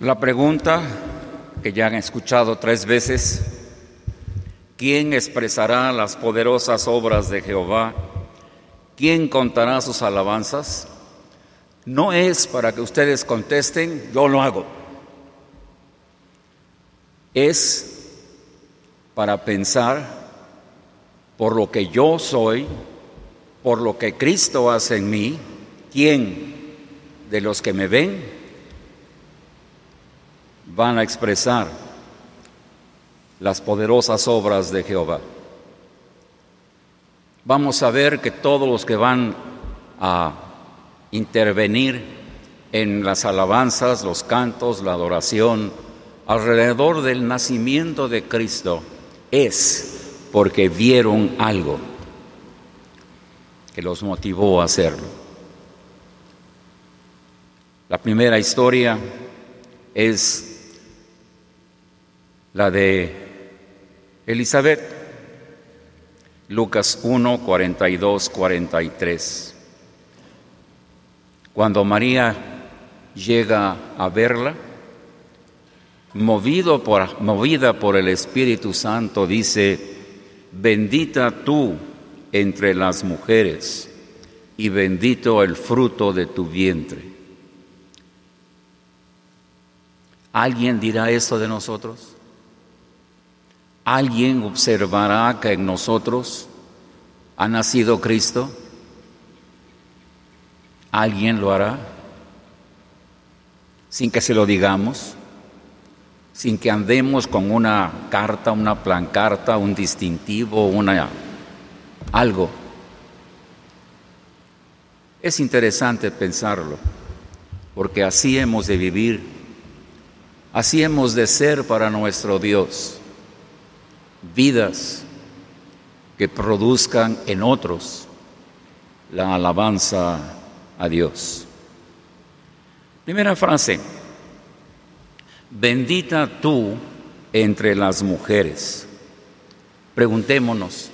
La pregunta que ya han escuchado tres veces, ¿quién expresará las poderosas obras de Jehová? ¿Quién contará sus alabanzas? No es para que ustedes contesten, yo lo hago. Es para pensar por lo que yo soy, por lo que Cristo hace en mí, ¿quién de los que me ven van a expresar las poderosas obras de Jehová. Vamos a ver que todos los que van a intervenir en las alabanzas, los cantos, la adoración, alrededor del nacimiento de Cristo, es porque vieron algo que los motivó a hacerlo. La primera historia es la de Elizabeth, Lucas 1, 42, 43. Cuando María llega a verla, movido por, movida por el Espíritu Santo, dice, bendita tú entre las mujeres y bendito el fruto de tu vientre. ¿Alguien dirá eso de nosotros? ¿Alguien observará que en nosotros ha nacido Cristo? ¿Alguien lo hará? Sin que se lo digamos, sin que andemos con una carta, una plancarta, un distintivo, una algo. Es interesante pensarlo, porque así hemos de vivir, así hemos de ser para nuestro Dios vidas que produzcan en otros la alabanza a Dios. Primera frase, bendita tú entre las mujeres. Preguntémonos,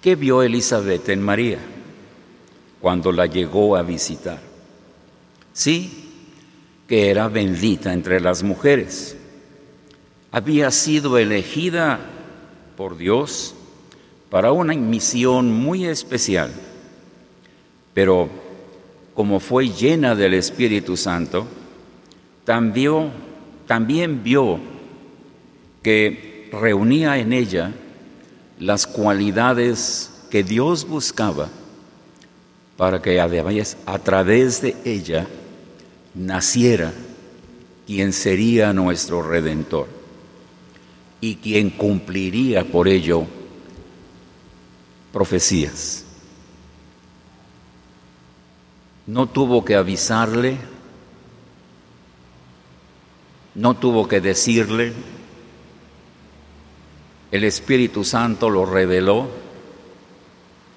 ¿qué vio Elizabeth en María cuando la llegó a visitar? Sí, que era bendita entre las mujeres había sido elegida por Dios para una misión muy especial, pero como fue llena del Espíritu Santo, también, vio que reunía en ella las cualidades que Dios buscaba para que a través de ella naciera quien sería nuestro redentor y quien cumpliría por ello profecías. No tuvo que avisarle, no tuvo que decirle, el Espíritu Santo lo reveló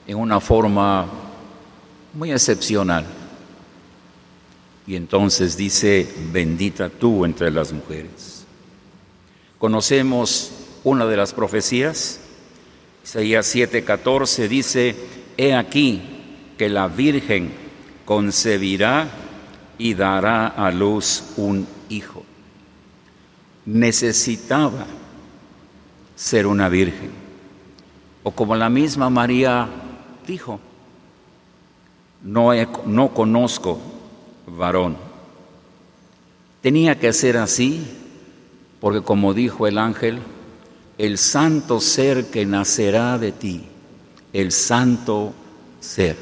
en una forma muy excepcional. Y entonces dice, bendita tú entre las mujeres. Conocemos una de las profecías, Isaías 7:14 dice, He aquí que la Virgen concebirá y dará a luz un hijo. Necesitaba ser una virgen. O como la misma María dijo, no, no conozco varón. Tenía que ser así porque como dijo el ángel, el santo ser que nacerá de ti, el santo ser.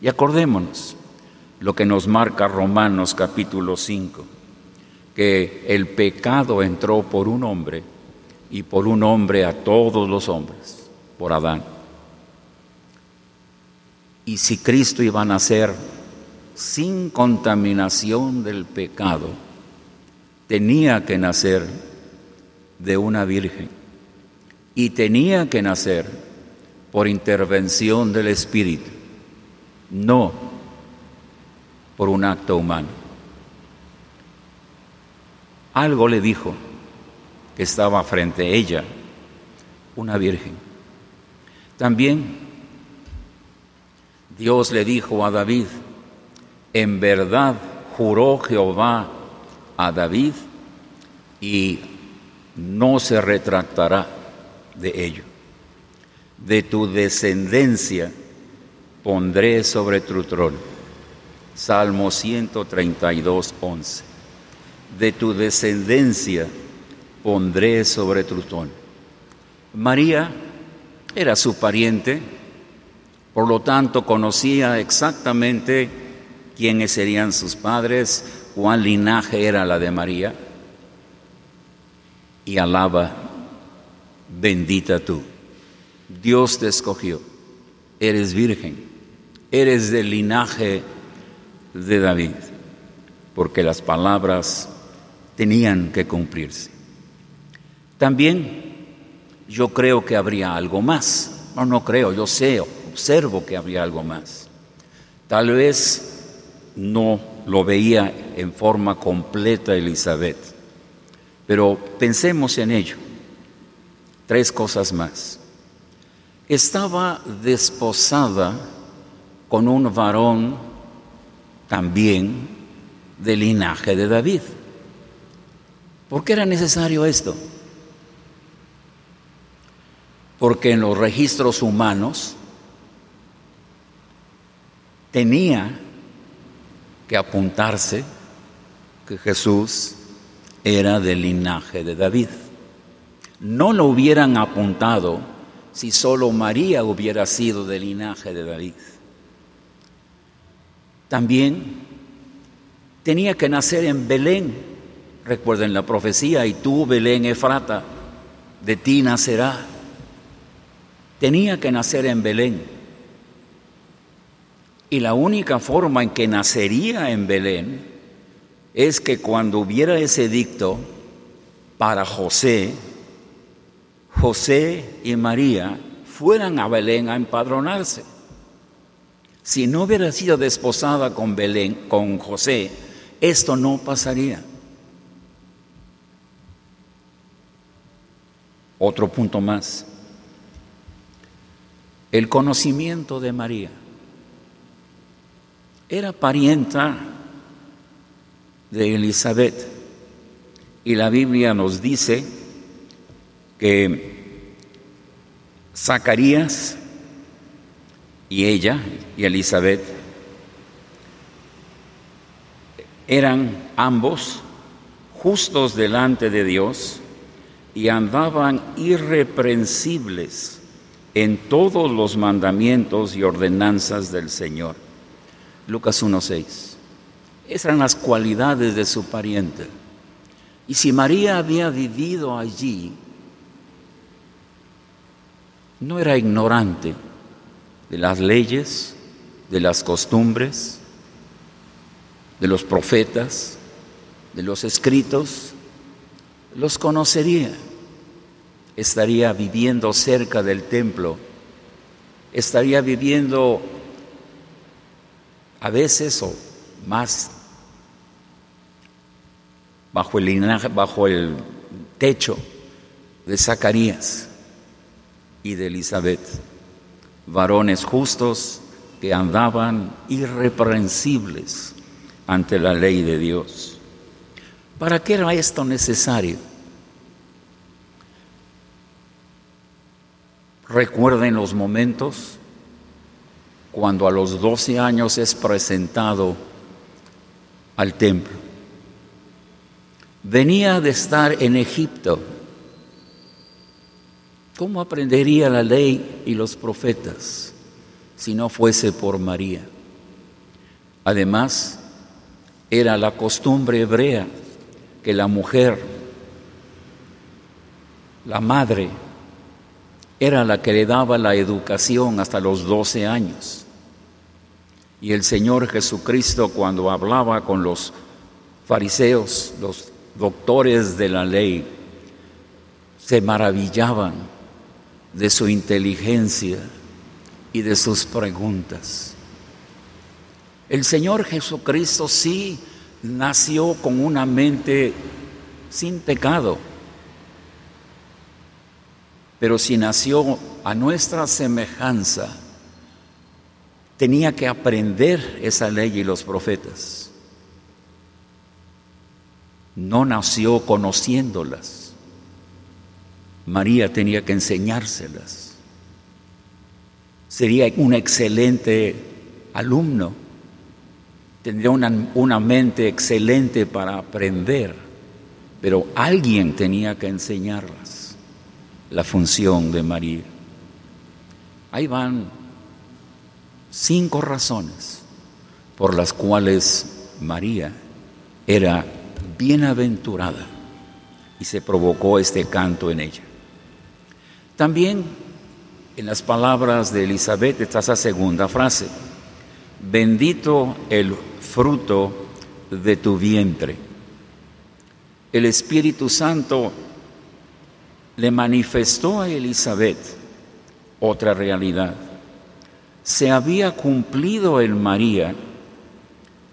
Y acordémonos lo que nos marca Romanos capítulo 5, que el pecado entró por un hombre y por un hombre a todos los hombres, por Adán. Y si Cristo iba a nacer sin contaminación del pecado, tenía que nacer de una virgen y tenía que nacer por intervención del Espíritu, no por un acto humano. Algo le dijo que estaba frente a ella, una virgen. También Dios le dijo a David, en verdad juró Jehová a David y no se retractará de ello. De tu descendencia pondré sobre tu trono. Salmo 132, 11. De tu descendencia pondré sobre tu trono. María era su pariente, por lo tanto conocía exactamente quiénes serían sus padres, cuál linaje era la de María, y alaba, bendita tú, Dios te escogió, eres virgen, eres del linaje de David, porque las palabras tenían que cumplirse. También yo creo que habría algo más. No, no creo, yo sé, observo que habría algo más. Tal vez no lo veía en forma completa Elizabeth, pero pensemos en ello. Tres cosas más. Estaba desposada con un varón también del linaje de David. ¿Por qué era necesario esto? porque en los registros humanos tenía que apuntarse que Jesús era del linaje de David. No lo hubieran apuntado si solo María hubiera sido del linaje de David. También tenía que nacer en Belén. Recuerden la profecía, y tú, Belén Efrata, de ti nacerá tenía que nacer en Belén. Y la única forma en que nacería en Belén es que cuando hubiera ese dicto para José, José y María fueran a Belén a empadronarse. Si no hubiera sido desposada con Belén, con José, esto no pasaría. Otro punto más el conocimiento de María. Era parienta de Elizabeth y la Biblia nos dice que Zacarías y ella y Elizabeth eran ambos justos delante de Dios y andaban irreprensibles en todos los mandamientos y ordenanzas del Señor. Lucas 1.6. Esas eran las cualidades de su pariente. Y si María había vivido allí, no era ignorante de las leyes, de las costumbres, de los profetas, de los escritos, los conocería estaría viviendo cerca del templo, estaría viviendo a veces o más bajo el linaje, bajo el techo de Zacarías y de Elizabeth, varones justos que andaban irreprensibles ante la ley de Dios. ¿Para qué era esto necesario? Recuerden los momentos cuando a los 12 años es presentado al templo. Venía de estar en Egipto. ¿Cómo aprendería la ley y los profetas si no fuese por María? Además, era la costumbre hebrea que la mujer, la madre, era la que le daba la educación hasta los 12 años. Y el Señor Jesucristo cuando hablaba con los fariseos, los doctores de la ley, se maravillaban de su inteligencia y de sus preguntas. El Señor Jesucristo sí nació con una mente sin pecado pero si nació a nuestra semejanza, tenía que aprender esa ley y los profetas. no nació conociéndolas. María tenía que enseñárselas. Sería un excelente alumno, tendría una, una mente excelente para aprender, pero alguien tenía que enseñarlas la función de María. Ahí van cinco razones por las cuales María era bienaventurada y se provocó este canto en ella. También en las palabras de Elizabeth está esa segunda frase, bendito el fruto de tu vientre. El Espíritu Santo le manifestó a Elizabeth otra realidad. Se había cumplido en María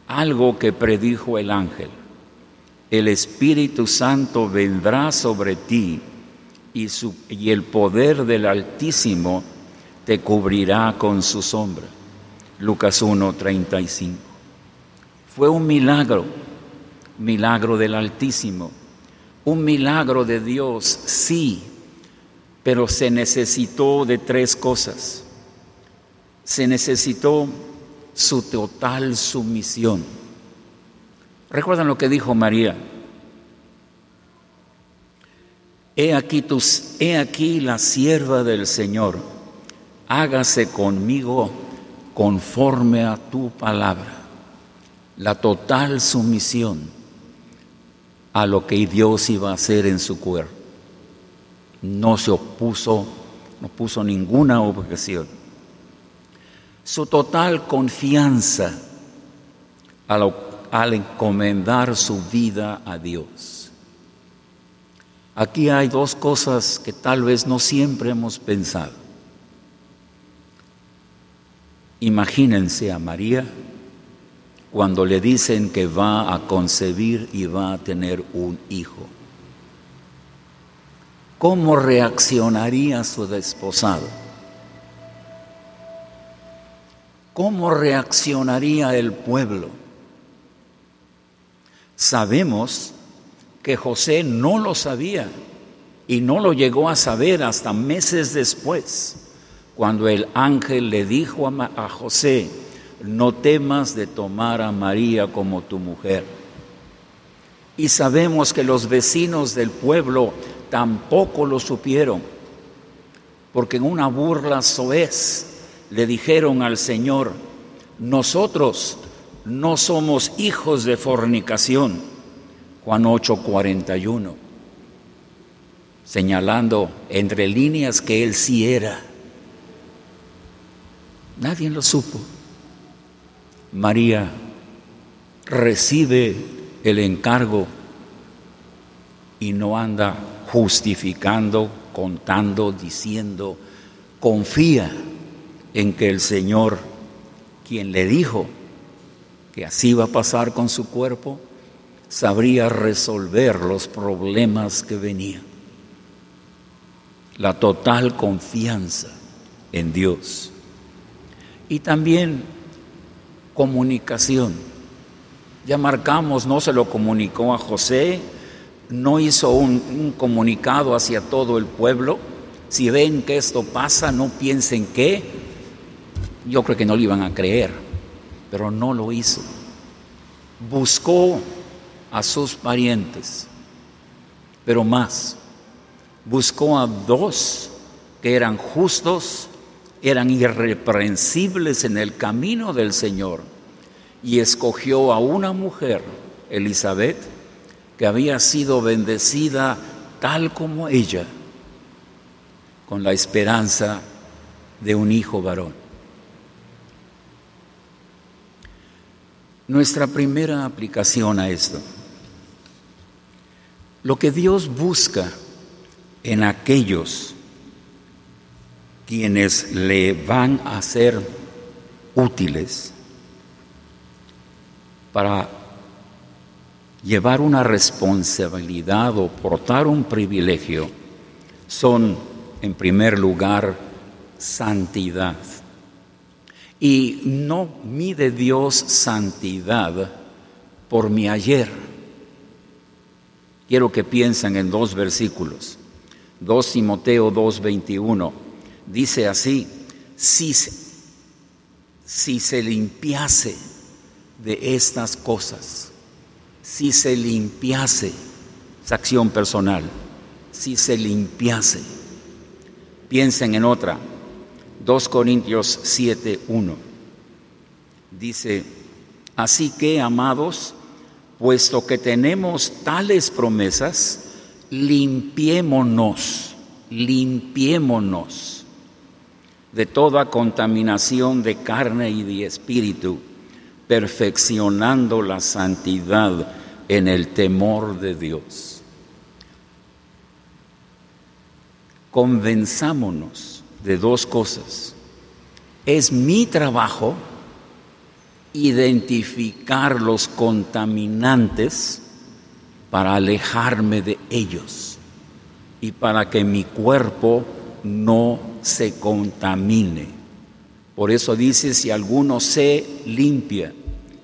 algo que predijo el ángel. El Espíritu Santo vendrá sobre ti y, y el poder del Altísimo te cubrirá con su sombra. Lucas 1:35. Fue un milagro, milagro del Altísimo, un milagro de Dios, sí, pero se necesitó de tres cosas. Se necesitó su total sumisión. ¿Recuerdan lo que dijo María? He aquí, la sierva del Señor, hágase conmigo conforme a tu palabra. La total sumisión a lo que Dios iba a hacer en su cuerpo. No se opuso, no puso ninguna objeción su total confianza al, encomendar su vida a Dios. Aquí hay dos cosas que tal vez no siempre hemos pensado. Imagínense a María cuando le dicen que va a concebir y va a tener un hijo. ¿Cómo reaccionaría su desposado? ¿cómo reaccionaría el pueblo? Sabemos que José no lo sabía y no lo llegó a saber hasta meses después, cuando el ángel le dijo a, José, no temas de tomar a María como tu mujer. Y sabemos que los vecinos del pueblo tampoco lo supieron, porque en una burla soez le dijeron al Señor, nosotros no somos hijos de fornicación. Juan 8:41, señalando entre líneas que él sí era. Nadie lo supo. María recibe el encargo y no anda justificando, contando, diciendo, confía en que el Señor, quien le dijo que así va a pasar con su cuerpo, sabría resolver los problemas que venían. La total confianza en Dios. Y también comunicación. Ya marcamos, no se lo comunicó a José, no hizo un, un, comunicado hacia todo el pueblo. Si ven que esto pasa, no piensen que yo creo que no le iban a creer, pero no lo hizo. Buscó a sus parientes, pero más, buscó a dos que eran justos, eran irreprensibles en el camino del Señor, y escogió a una mujer, Elizabeth, que había sido bendecida tal como ella, con la esperanza de un hijo varón. nuestra primera aplicación a esto. Lo que Dios busca en aquellos quienes le van a ser útiles para llevar una responsabilidad o portar un privilegio son, en primer lugar, santidad. Y no mide Dios santidad por mi ayer, Quiero que piensen en dos versículos. 2 Timoteo 2:21. Dice así, si, se limpiase de estas cosas, si se limpiase, esa acción personal, si se limpiase. Piensen en otra, 2 Corintios 7:1. Dice, así que, amados, puesto que tenemos tales promesas, limpiémonos, limpiémonos de toda contaminación de carne y de espíritu, perfeccionando la santidad en el temor de Dios. Convenzámonos de dos cosas. Es mi trabajo identificar los contaminantes para alejarme de ellos y para que mi cuerpo no se contamine. Por eso dice, si alguno se limpia,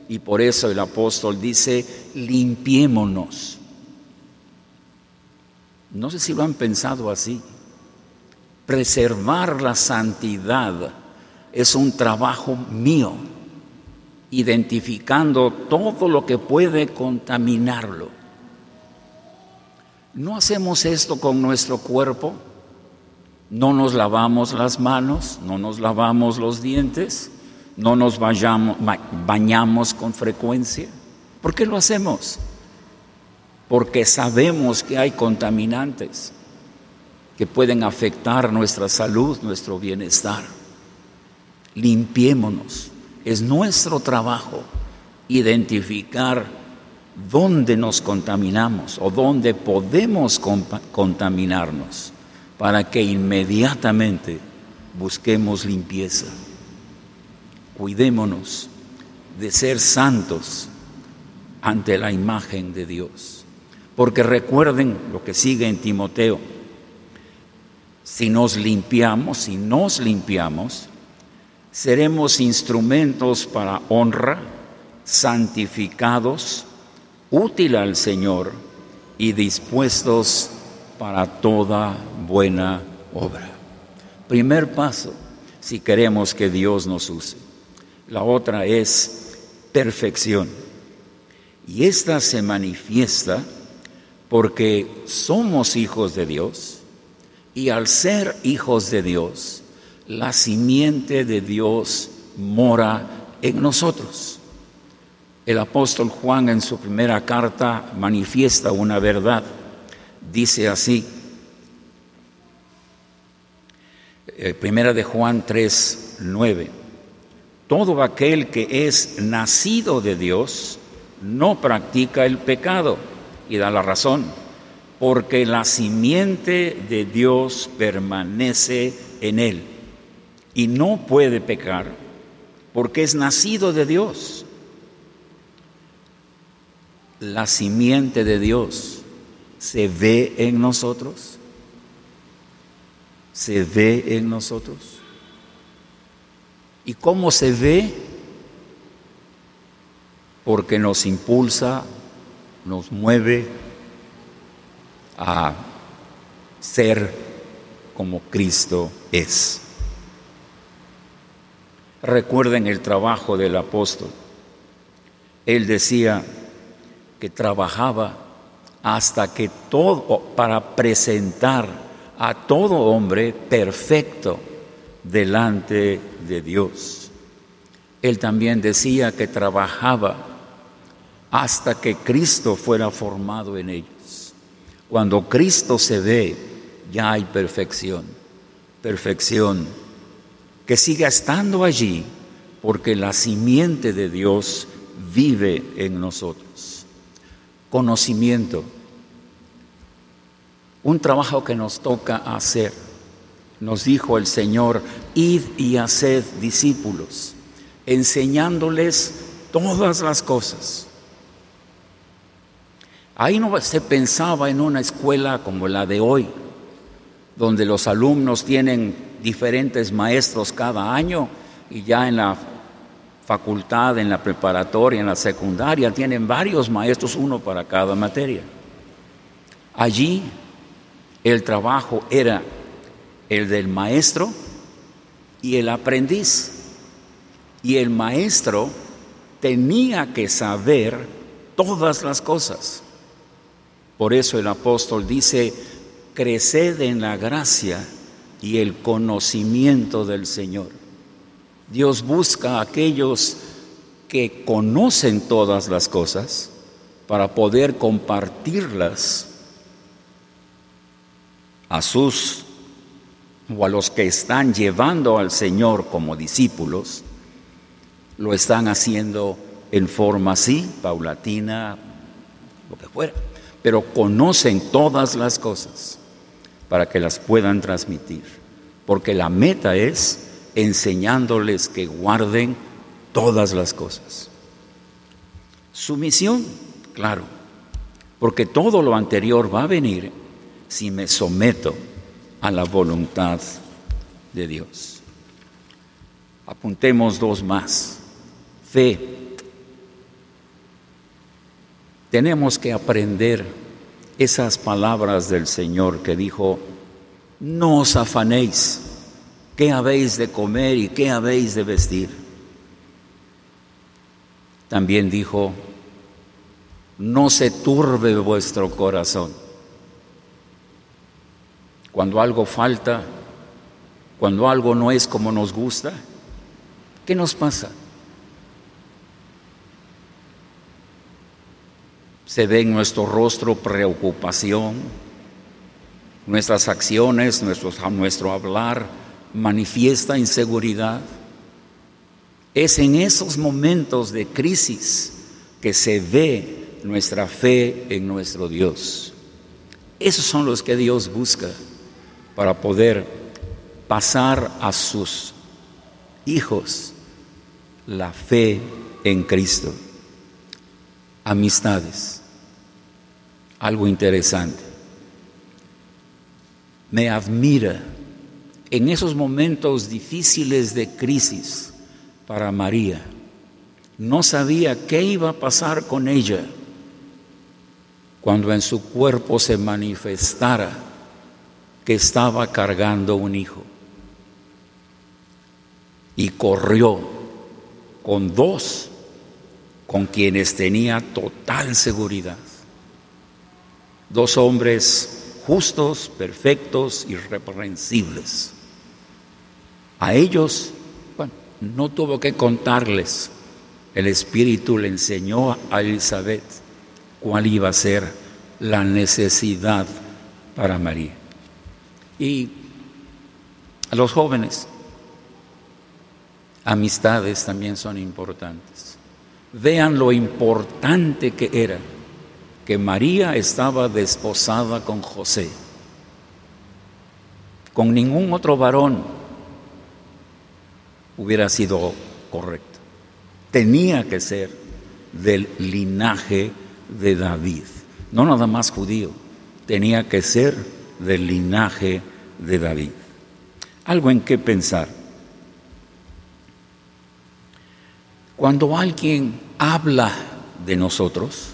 y por eso el apóstol dice, limpiémonos. No sé si lo han pensado así. Preservar la santidad es un trabajo mío, identificando todo lo que puede contaminarlo. ¿No hacemos esto con nuestro cuerpo? ¿No nos lavamos las manos? ¿No nos lavamos los dientes? ¿No nos bañamos con frecuencia? ¿Por qué lo hacemos? Porque sabemos que hay contaminantes que pueden afectar nuestra salud, nuestro bienestar. Limpiémonos. Es nuestro trabajo identificar dónde nos contaminamos o dónde podemos contaminarnos para que inmediatamente busquemos limpieza. Cuidémonos de ser santos ante la imagen de Dios. Porque recuerden lo que sigue en Timoteo. Si nos limpiamos, si nos limpiamos, seremos instrumentos para honra, santificados, útil al Señor y dispuestos para toda buena obra. Primer paso, si queremos que Dios nos use. La otra es perfección. Y esta se manifiesta porque somos hijos de Dios y al ser hijos de Dios, la simiente de Dios mora en nosotros. El apóstol Juan en su primera carta manifiesta una verdad. Dice así, eh, primera de Juan 3, 9, todo aquel que es nacido de Dios no practica el pecado, y da la razón, porque la simiente de Dios permanece en él, y no puede pecar, porque es nacido de Dios. La simiente de Dios se ve en nosotros? ¿Se ve en nosotros? ¿Y cómo se ve? Porque nos impulsa, nos mueve a ser como Cristo es. Recuerden el trabajo del apóstol. Él decía, que trabajaba hasta que todo, para presentar a todo hombre perfecto delante de Dios. Él también decía que trabajaba hasta que Cristo fuera formado en ellos. Cuando Cristo se ve, ya hay perfección, perfección que siga estando allí porque la simiente de Dios vive en nosotros conocimiento, un trabajo que nos toca hacer. Nos dijo el Señor, id y haced discípulos, enseñándoles todas las cosas. Ahí no se pensaba en una escuela como la de hoy, donde los alumnos tienen diferentes maestros cada año y ya en la facultad, en la preparatoria, en la secundaria, tienen varios maestros, uno para cada materia. Allí el trabajo era el del maestro y el aprendiz. Y el maestro tenía que saber todas las cosas. Por eso el apóstol dice, creced en la gracia y el conocimiento del Señor. Dios busca a aquellos que conocen todas las cosas para poder compartirlas a sus o a los que están llevando al Señor como discípulos, lo están haciendo en forma así, paulatina, lo que fuera, pero conocen todas las cosas para que las puedan transmitir, porque la meta es enseñándoles que guarden todas las cosas. Su misión, claro, porque todo lo anterior va a venir si me someto a la voluntad de Dios. Apuntemos dos más. Fe. Tenemos que aprender esas palabras del Señor que dijo, no os afanéis, ¿qué habéis de comer y qué habéis de vestir? También dijo, no se turbe vuestro corazón cuando algo falta, cuando algo no es como nos gusta, ¿qué nos pasa? Se ve en nuestro rostro preocupación, nuestras acciones, nuestro, hablar manifiesta inseguridad. Es en esos momentos de crisis que se ve nuestra fe en nuestro Dios. Esos son los que Dios busca para poder pasar a sus hijos la fe en Cristo. Amistades. Algo interesante. Me admira en esos momentos difíciles de crisis para María. No sabía qué iba a pasar con ella cuando en su cuerpo se manifestara que estaba cargando un hijo y corrió con dos con quienes tenía total seguridad. Dos hombres justos, perfectos, irreprensibles. A ellos, bueno, no tuvo que contarles. El Espíritu le enseñó a Elizabeth cuál iba a ser la necesidad para María. Y a los jóvenes, amistades también son importantes. Vean lo importante que era que María estaba desposada con José. Con ningún otro varón hubiera sido correcto. Tenía que ser del linaje de David, no nada más judío, tenía que ser del linaje de David. Algo en qué pensar. Cuando alguien habla de nosotros,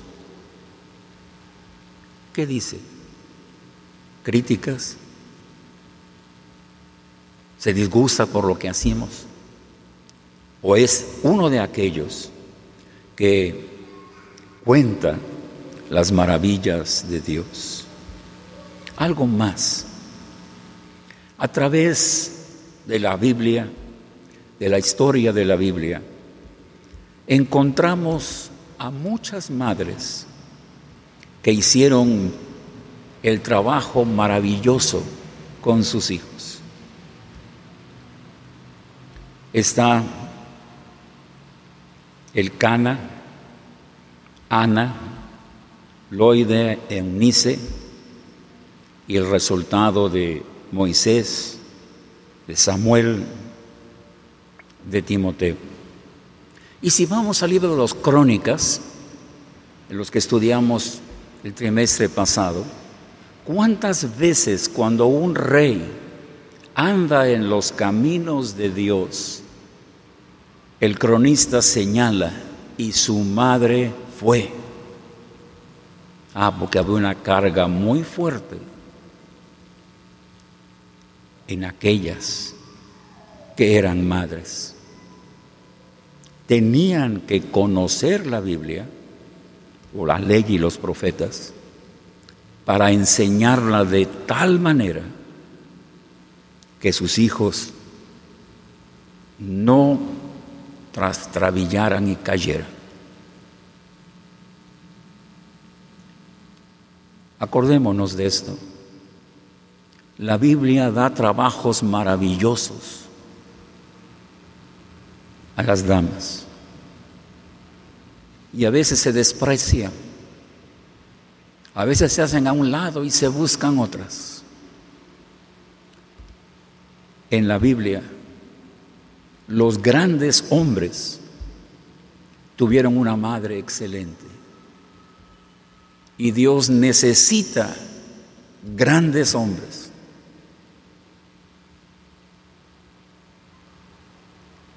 ¿qué dice? ¿Críticas? ¿Se disgusta por lo que hacemos? ¿O es uno de aquellos que cuenta las maravillas de Dios? Algo más. A través de la Biblia, de la historia de la Biblia, encontramos a muchas madres que hicieron el trabajo maravilloso con sus hijos. Está el Cana, Ana, Loide, Eunice, y el resultado de Moisés, de Samuel, de Timoteo. Y si vamos al libro de los crónicas, en los que estudiamos el trimestre pasado, ¿cuántas veces cuando un rey anda en los caminos de Dios, el cronista señala, y su madre fue? Ah, porque había una carga muy fuerte en aquellas que eran madres. Tenían que conocer la Biblia o la ley y los profetas para enseñarla de tal manera que sus hijos no trastravillaran y cayeran. Acordémonos de esto. La Biblia da trabajos maravillosos a las damas. Y a veces se desprecia, a veces se hacen a un lado y se buscan otras. En la Biblia, los grandes hombres tuvieron una madre excelente. Y Dios necesita grandes hombres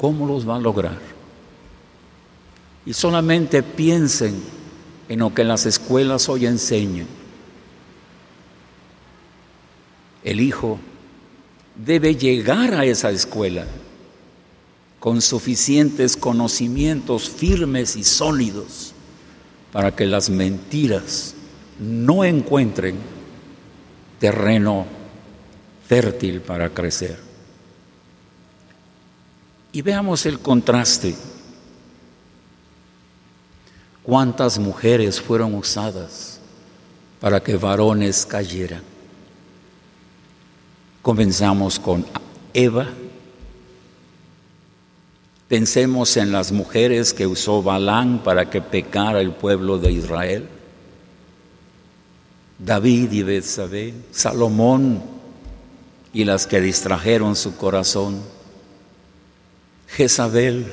¿Cómo los va a lograr? Y solamente piensen en lo que las escuelas hoy enseñan. El hijo debe llegar a esa escuela con suficientes conocimientos firmes y sólidos para que las mentiras no encuentren terreno fértil para crecer. Y veamos el contraste. ¿Cuántas mujeres fueron usadas para que varones cayeran? Comenzamos con Eva. Pensemos en las mujeres que usó Balán para que pecara el pueblo de Israel. David y Betsabé, Salomón y las que distrajeron su corazón. Jezabel.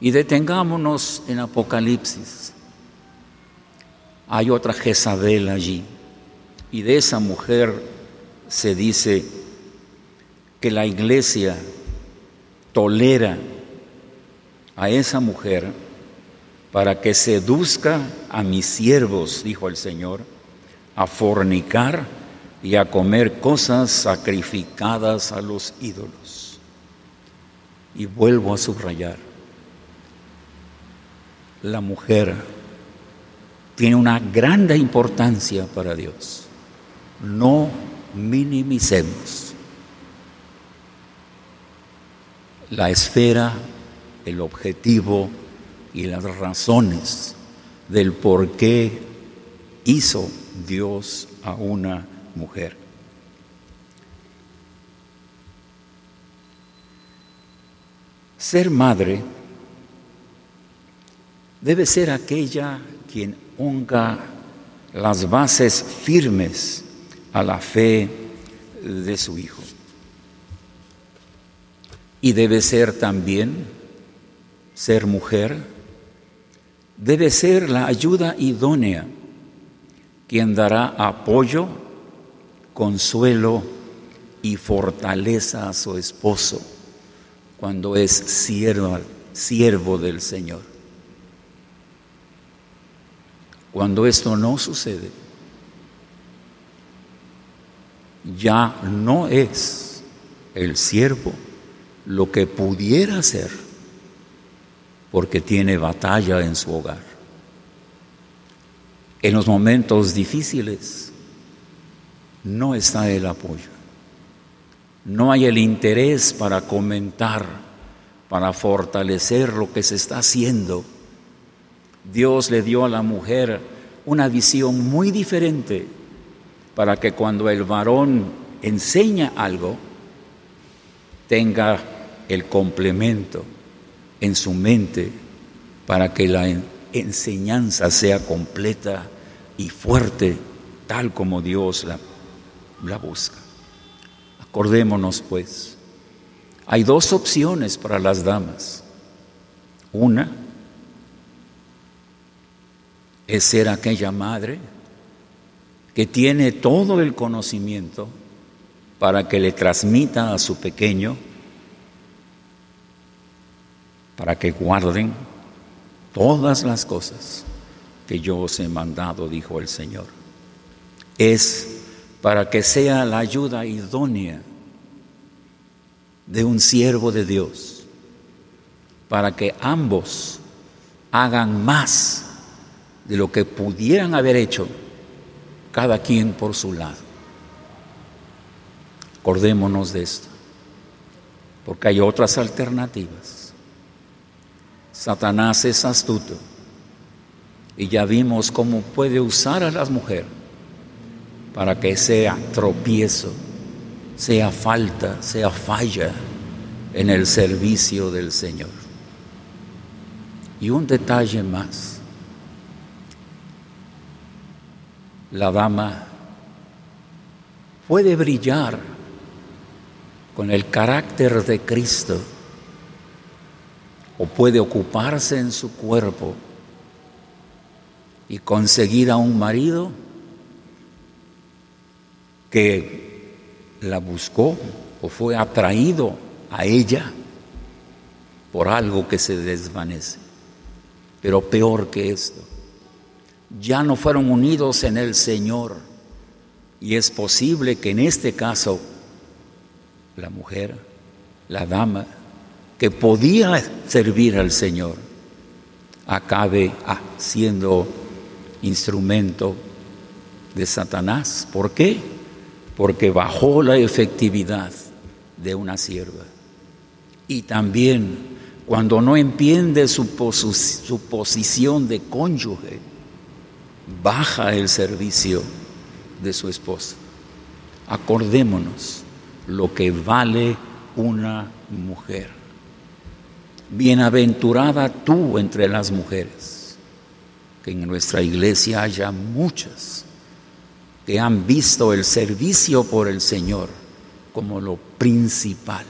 Y detengámonos en Apocalipsis. Hay otra Jezabel allí. Y de esa mujer se dice que la iglesia tolera a esa mujer para que seduzca a mis siervos, dijo el Señor, a fornicar y a comer cosas sacrificadas a los ídolos. Y vuelvo a subrayar, la mujer tiene una grande importancia para Dios. No minimicemos la esfera, el objetivo y las razones del por qué hizo Dios a una mujer. Ser madre debe ser aquella quien ponga las bases firmes a la fe de su hijo. Y debe ser también, ser mujer, debe ser la ayuda idónea, quien dará apoyo, consuelo y fortaleza a su esposo cuando es siervo, siervo del Señor. Cuando esto no sucede, ya no es el siervo lo que pudiera ser porque tiene batalla en su hogar. En los momentos difíciles no está el apoyo. No hay el interés para comentar, para fortalecer lo que se está haciendo. Dios le dio a la mujer una visión muy diferente para que cuando el varón enseña algo, tenga el complemento en su mente para que la enseñanza sea completa y fuerte, tal como Dios la, busca. Acordémonos pues, hay dos opciones para las damas. Una es ser aquella madre que tiene todo el conocimiento para que le transmita a su pequeño, para que guarden todas las cosas que yo os he mandado, dijo el Señor. Es para que sea la ayuda idónea de un siervo de Dios, para que ambos hagan más de lo que pudieran haber hecho cada quien por su lado. Acordémonos de esto, porque hay otras alternativas. Satanás es astuto y ya vimos cómo puede usar a las mujeres para que sea tropiezo, sea falta, sea falla en el servicio del Señor. Y un detalle más. La dama puede brillar con el carácter de Cristo o puede ocuparse en su cuerpo y conseguir a un marido que la buscó o fue atraído a ella por algo que se desvanece. Pero peor que esto, ya no fueron unidos en el Señor y es posible que en este caso la mujer, la dama, que podía servir al Señor, acabe siendo instrumento de Satanás. ¿Por qué? Porque bajó la efectividad de una sierva. Y también cuando no entiende su, su posición de cónyuge, baja el servicio de su esposa. Acordémonos lo que vale una mujer. Bienaventurada tú entre las mujeres, que en nuestra iglesia haya muchas que han visto el servicio por el Señor como lo principal.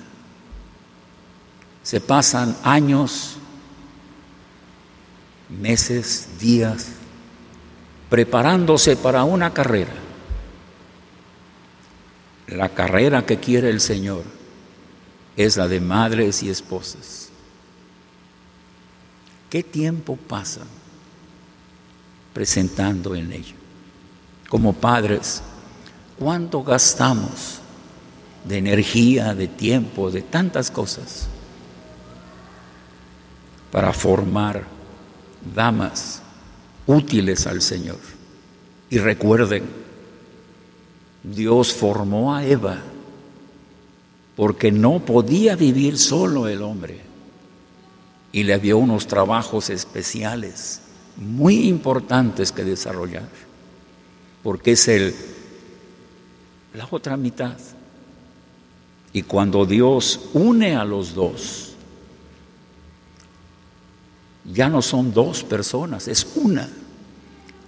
Se pasan años, meses, días, preparándose para una carrera. La carrera que quiere el Señor es la de madres y esposas. ¿Qué tiempo pasa presentando en ello? Como padres, ¿cuánto gastamos de energía, de tiempo, de tantas cosas para formar damas útiles al Señor. Y recuerden, Dios formó a Eva porque no podía vivir solo el hombre y le dio unos trabajos especiales muy importantes que desarrollar, porque es el la otra mitad y cuando Dios une a los dos, ya no son dos personas, es una.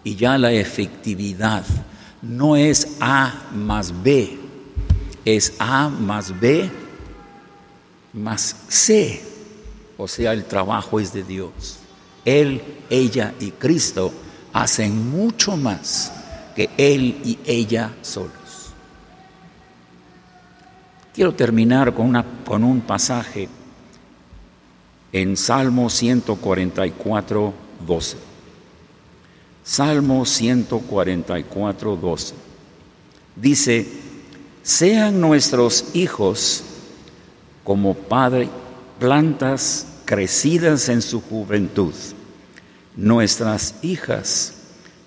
Y ya la efectividad no es A más B, es A más B más C. O sea, el trabajo es de Dios. Él, ella y Cristo hacen mucho más que Él y ella solos. Quiero terminar con, una, con un pasaje en Salmo 144, 12. Salmo 144, 12. Dice, sean nuestros hijos como padre, plantas crecidas en su juventud, nuestras hijas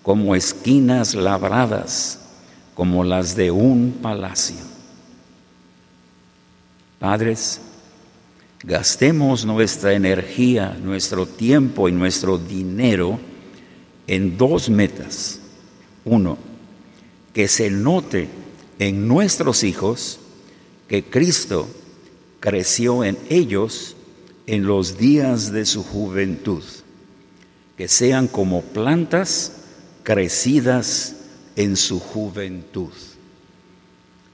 como esquinas labradas, como las de un palacio. Padres, gastemos nuestra energía, nuestro tiempo y nuestro dinero en dos metas. Uno, que se note en nuestros hijos que Cristo creció en ellos en los días de su juventud, que sean como plantas crecidas en su juventud.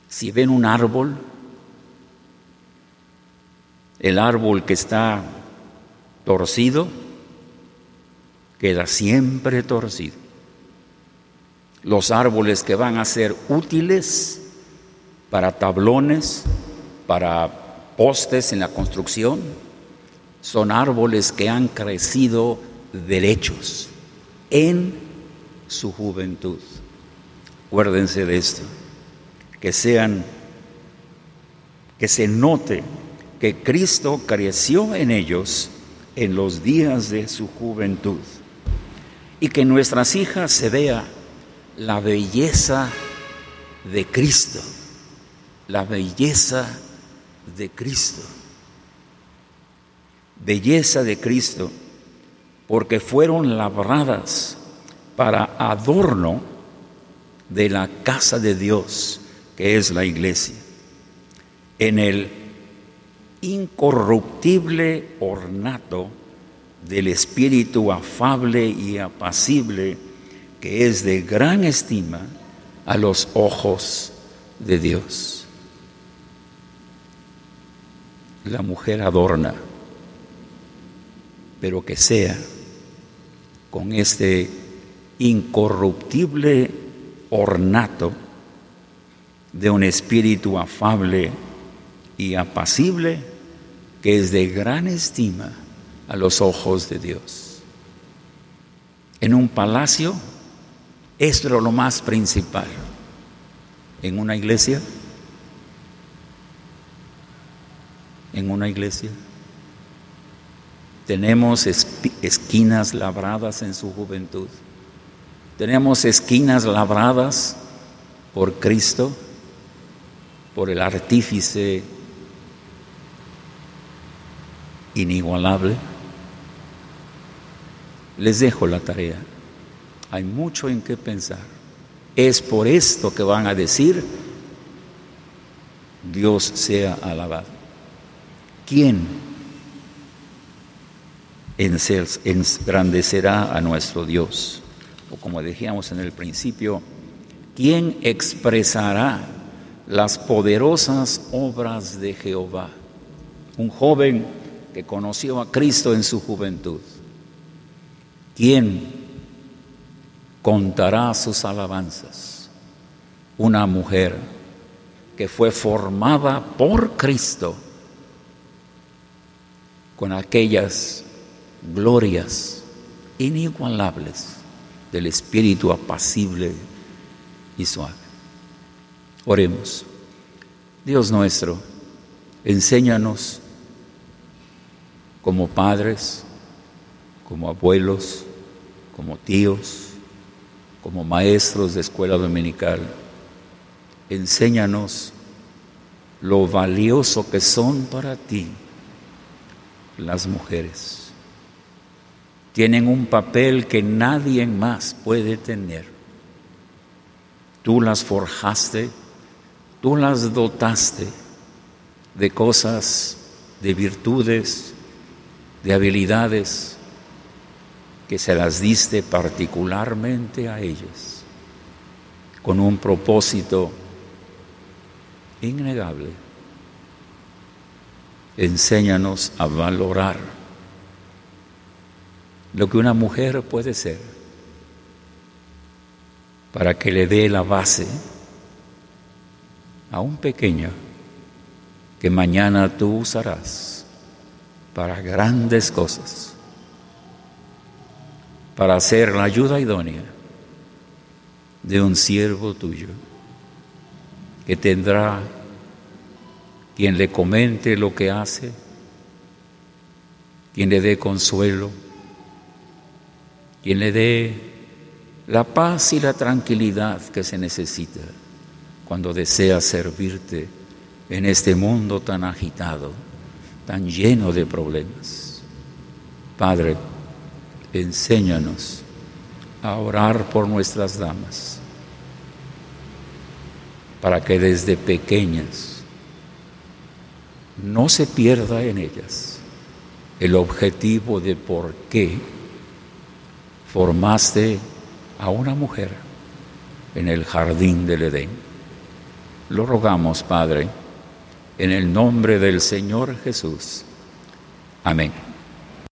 Si ven un árbol, el árbol que está torcido queda siempre torcido. Los árboles que van a ser útiles para tablones, para postes en la construcción, son árboles que han crecido derechos. en su juventud. Acuérdense de esto, que sean, que se note que Cristo creció en ellos en los días de su juventud y que en nuestras hijas se vea la belleza de Cristo, la belleza de Cristo, belleza de Cristo, porque fueron labradas para adorno de la casa de Dios, que es la iglesia, en el incorruptible ornato del espíritu afable y apacible, que es de gran estima a los ojos de Dios. La mujer adorna, pero que sea con este incorruptible ornato de un espíritu afable y apacible que es de gran estima a los ojos de Dios. En un palacio esto es lo más principal. En una iglesia, en una iglesia, tenemos esquinas labradas en su juventud. Tenemos esquinas labradas por Cristo, por el artífice inigualable. Les dejo la tarea. Hay mucho en qué pensar. Es por esto que van a decir, Dios sea alabado. ¿Quién engrandecerá a nuestro Dios? O como decíamos en el principio, ¿quién expresará las poderosas obras de Jehová? Un joven que conoció a Cristo en su juventud. ¿Quién contará sus alabanzas. Una mujer que fue formada por Cristo con aquellas glorias inigualables del espíritu apacible y suave. Oremos. Dios nuestro, enséñanos como padres, como abuelos, como tíos, como maestros de escuela dominical, enséñanos lo valioso que son para ti las mujeres. Tienen un papel que nadie más puede tener. Tú las forjaste, tú las dotaste de cosas, de virtudes, de habilidades que se las diste particularmente a ellas, con un propósito innegable. Enséñanos a valorar lo que una mujer puede ser para que le dé la base a un pequeño que mañana tú usarás para grandes cosas para ser la ayuda idónea de un siervo tuyo, que tendrá quien le comente lo que hace, quien le dé consuelo, quien le dé la paz y la tranquilidad que se necesita cuando desea servirte en este mundo tan agitado, tan lleno de problemas. Padre, enséñanos a orar por nuestras damas, para que desde pequeñas no se pierda en ellas el objetivo de por qué formaste a una mujer en el jardín del Edén. Lo rogamos, Padre, en el nombre del Señor Jesús. Amén.